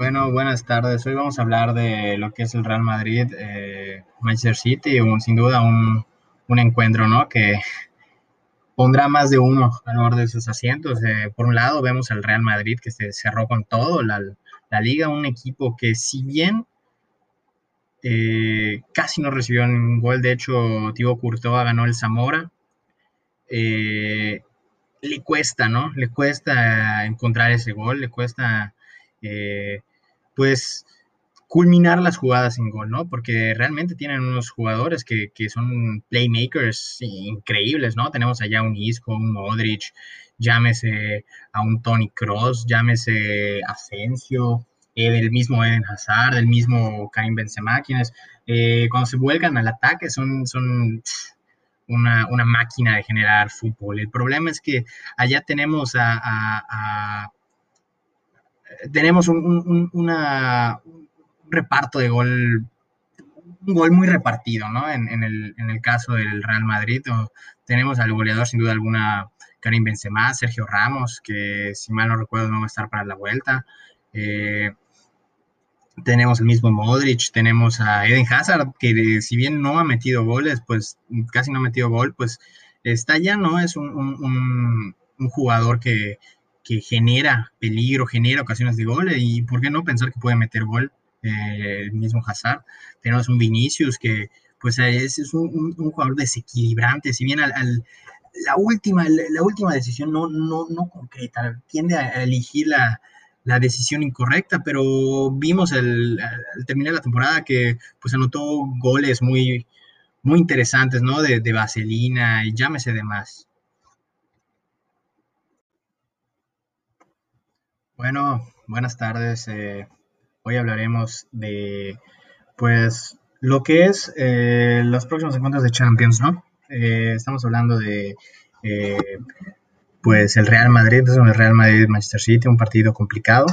Bueno, buenas tardes. Hoy vamos a hablar de lo que es el Real Madrid, eh, Manchester City, un, sin duda un, encuentro ¿no? que pondrá más de uno a favor de sus asientos. Eh, por un lado vemos al Real Madrid que se cerró con todo, la, la liga, un equipo que si bien eh, casi no recibió ningún gol, de hecho, Thibaut Courtois ganó el Zamora. Eh, le cuesta, ¿no? Le cuesta encontrar ese gol, le cuesta eh, pues culminar las jugadas en gol, ¿no? Porque realmente tienen unos jugadores que, son playmakers increíbles, ¿no? Tenemos allá un Isco, un Modric, llámese a un Tony Cross, llámese Asensio, eh, del mismo Eden Hazard, del mismo Karim Benzema, quienes eh, cuando se vuelcan al ataque son, son una, máquina de generar fútbol. El problema es que allá tenemos a tenemos un, reparto de gol, un gol muy repartido, ¿no? En, el, caso del Real Madrid, tenemos al goleador sin duda alguna, Karim Benzema, Sergio Ramos, que si mal no recuerdo no va a estar para la vuelta. Eh, tenemos el mismo Modric, tenemos a Eden Hazard, que si bien no ha metido goles, pues casi no ha metido gol, pues está ya, ¿no? Es un jugador que, que genera peligro, genera ocasiones de gol, y por qué no pensar que puede meter gol eh, el mismo Hazard. Tenemos un Vinicius que pues es, es un, jugador desequilibrante, si bien al, la, última, la, última decisión no, no, no concreta, tiende a elegir la, la decisión incorrecta, pero vimos al, terminar la temporada que pues anotó goles muy, muy interesantes, ¿no? De, de vaselina y llámese demás. Bueno, buenas tardes. Eh, hoy hablaremos de, pues, lo que es eh, los próximos encuentros de Champions, ¿no? Eh, estamos hablando de, pues, el Real Madrid, el Real Madrid-Manchester City, un partido complicado.